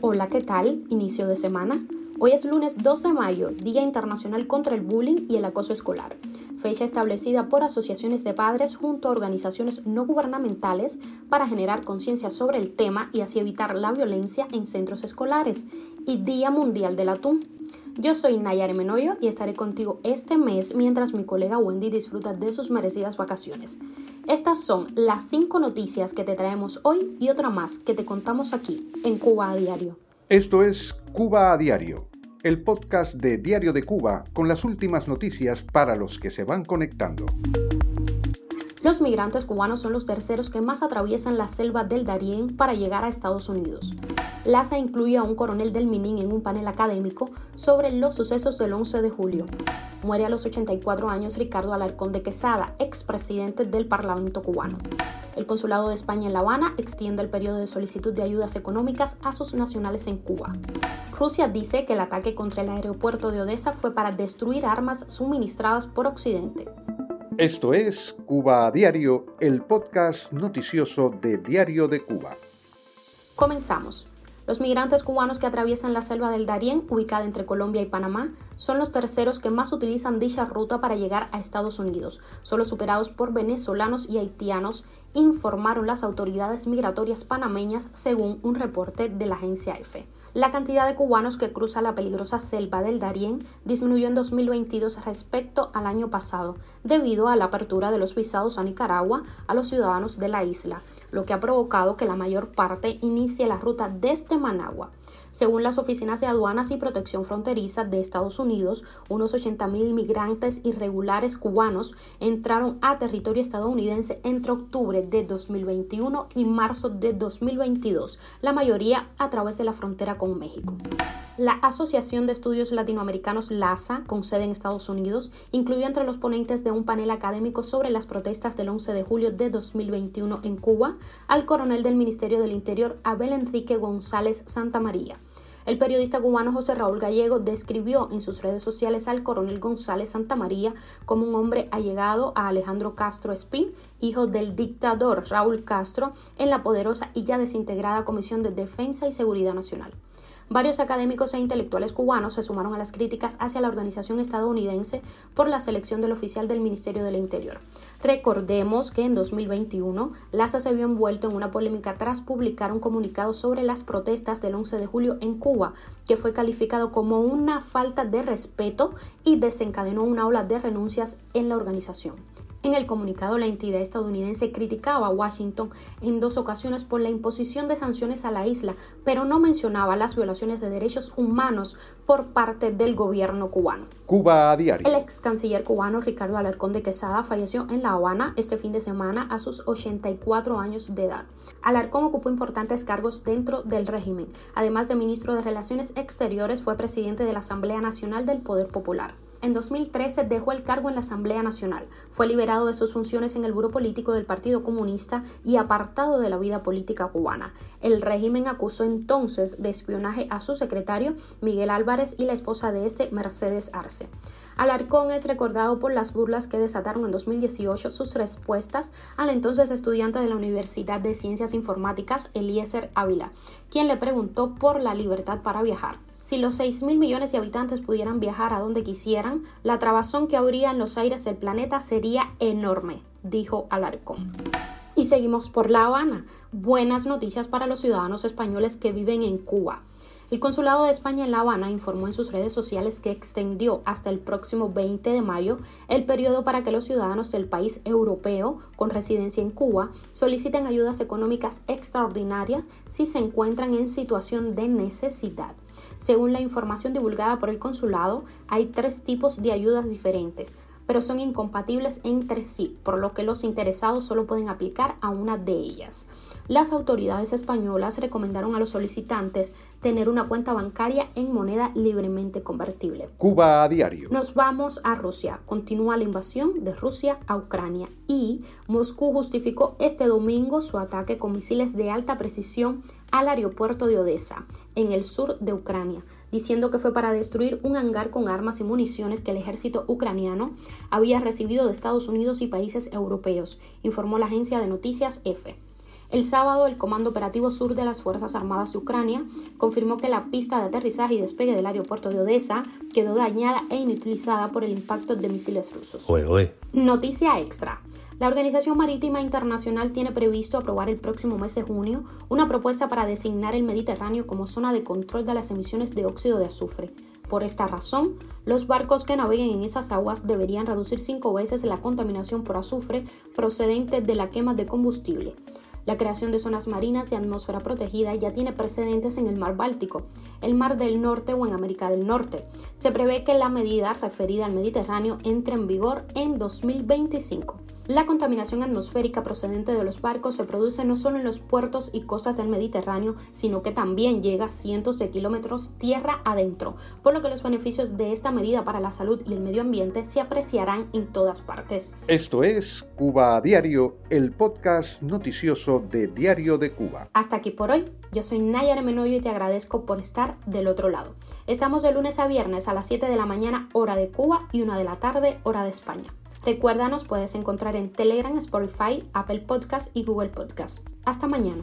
Hola, ¿qué tal? Inicio de semana. Hoy es lunes 2 de mayo, Día Internacional contra el Bullying y el Acoso Escolar, fecha establecida por asociaciones de padres junto a organizaciones no gubernamentales para generar conciencia sobre el tema y así evitar la violencia en centros escolares, y Día Mundial del Atún. Yo soy Nayare Menoyo y estaré contigo este mes mientras mi colega Wendy disfruta de sus merecidas vacaciones. Estas son las cinco noticias que te traemos hoy y otra más que te contamos aquí en Cuba a Diario. Esto es Cuba a Diario, el podcast de Diario de Cuba con las últimas noticias para los que se van conectando. Los migrantes cubanos son los terceros que más atraviesan la selva del Darién para llegar a Estados Unidos. LASA incluye a un coronel del Minin en un panel académico sobre los sucesos del 11 de julio. Muere a los 84 años Ricardo Alarcón de Quesada, expresidente del Parlamento cubano. El Consulado de España en La Habana extiende el periodo de solicitud de ayudas económicas a sus nacionales en Cuba. Rusia dice que el ataque contra el aeropuerto de Odessa fue para destruir armas suministradas por Occidente. Esto es Cuba a Diario, el podcast noticioso de Diario de Cuba. Comenzamos. Los migrantes cubanos que atraviesan la selva del Darién, ubicada entre Colombia y Panamá, son los terceros que más utilizan dicha ruta para llegar a Estados Unidos, solo superados por venezolanos y haitianos, informaron las autoridades migratorias panameñas según un reporte de la agencia EFE. La cantidad de cubanos que cruza la peligrosa selva del Darién disminuyó en 2022 respecto al año pasado, debido a la apertura de los visados a Nicaragua a los ciudadanos de la isla, lo que ha provocado que la mayor parte inicie la ruta desde Managua. Según las oficinas de aduanas y protección fronteriza de Estados Unidos, unos 80.000 migrantes irregulares cubanos entraron a territorio estadounidense entre octubre de 2021 y marzo de 2022, la mayoría a través de la frontera con México. La Asociación de Estudios Latinoamericanos LASA, con sede en Estados Unidos, incluyó entre los ponentes de un panel académico sobre las protestas del 11 de julio de 2021 en Cuba al coronel del Ministerio del Interior Abel Enrique González Santa María. El periodista cubano José Raúl Gallego describió en sus redes sociales al coronel González Santa María como un hombre allegado a Alejandro Castro Espín, hijo del dictador Raúl Castro, en la poderosa y ya desintegrada Comisión de Defensa y Seguridad Nacional. Varios académicos e intelectuales cubanos se sumaron a las críticas hacia la organización estadounidense por la selección del oficial del Ministerio del Interior. Recordemos que en 2021 LASA se vio envuelto en una polémica tras publicar un comunicado sobre las protestas del 11 de julio en Cuba, que fue calificado como una falta de respeto y desencadenó una ola de renuncias en la organización. En el comunicado, la entidad estadounidense criticaba a Washington en dos ocasiones por la imposición de sanciones a la isla, pero no mencionaba las violaciones de derechos humanos por parte del gobierno cubano. Cuba a diario. El ex canciller cubano Ricardo Alarcón de Quesada falleció en La Habana este fin de semana a sus 84 años de edad. Alarcón ocupó importantes cargos dentro del régimen. Además de ministro de Relaciones Exteriores, fue presidente de la Asamblea Nacional del Poder Popular. En 2013 dejó el cargo en la Asamblea Nacional. Fue liberado de sus funciones en el Buró Político del Partido Comunista y apartado de la vida política cubana. El régimen acusó entonces de espionaje a su secretario, Miguel Álvarez, y la esposa de este, Mercedes Arce. Alarcón es recordado por las burlas que desataron en 2018 sus respuestas al entonces estudiante de la Universidad de Ciencias Informáticas, Eliezer Ávila, quien le preguntó por la libertad para viajar. Si los 6 mil millones de habitantes pudieran viajar a donde quisieran, la trabazón que habría en los aires del planeta sería enorme, dijo Alarcón. Y seguimos por La Habana. Buenas noticias para los ciudadanos españoles que viven en Cuba. El Consulado de España en La Habana informó en sus redes sociales que extendió hasta el próximo 20 de mayo el periodo para que los ciudadanos del país europeo con residencia en Cuba soliciten ayudas económicas extraordinarias si se encuentran en situación de necesidad. Según la información divulgada por el consulado, hay tres tipos de ayudas diferentes, pero son incompatibles entre sí, por lo que los interesados solo pueden aplicar a una de ellas. Las autoridades españolas recomendaron a los solicitantes tener una cuenta bancaria en moneda libremente convertible. Cuba a diario. Nos vamos a Rusia. Continúa la invasión de Rusia a Ucrania y Moscú justificó este domingo su ataque con misiles de alta precisión al aeropuerto de Odessa, en el sur de Ucrania, diciendo que fue para destruir un hangar con armas y municiones que el ejército ucraniano había recibido de Estados Unidos y países europeos, informó la agencia de noticias EFE. El sábado, el Comando Operativo Sur de las Fuerzas Armadas de Ucrania confirmó que la pista de aterrizaje y despegue del aeropuerto de Odessa quedó dañada e inutilizada por el impacto de misiles rusos. Noticia extra. La Organización Marítima Internacional tiene previsto aprobar el próximo mes de junio una propuesta para designar el Mediterráneo como zona de control de las emisiones de óxido de azufre. Por esta razón, los barcos que naveguen en esas aguas deberían reducir cinco veces la contaminación por azufre procedente de la quema de combustible. La creación de zonas marinas y atmósfera protegida ya tiene precedentes en el mar Báltico, el mar del Norte o en América del Norte. Se prevé que la medida referida al Mediterráneo entre en vigor en 2025. La contaminación atmosférica procedente de los barcos se produce no solo en los puertos y costas del Mediterráneo, sino que también llega cientos de kilómetros tierra adentro, por lo que los beneficios de esta medida para la salud y el medio ambiente se apreciarán en todas partes. Esto es Cuba a Diario, el podcast noticioso de Diario de Cuba. Hasta aquí por hoy. Yo soy Nayara Menoyo y te agradezco por estar del otro lado. Estamos de lunes a viernes a las 7 de la mañana hora de Cuba y 1 de la tarde hora de España. Recuerda, nos puedes encontrar en Telegram, Spotify, Apple Podcast y Google Podcast. Hasta mañana.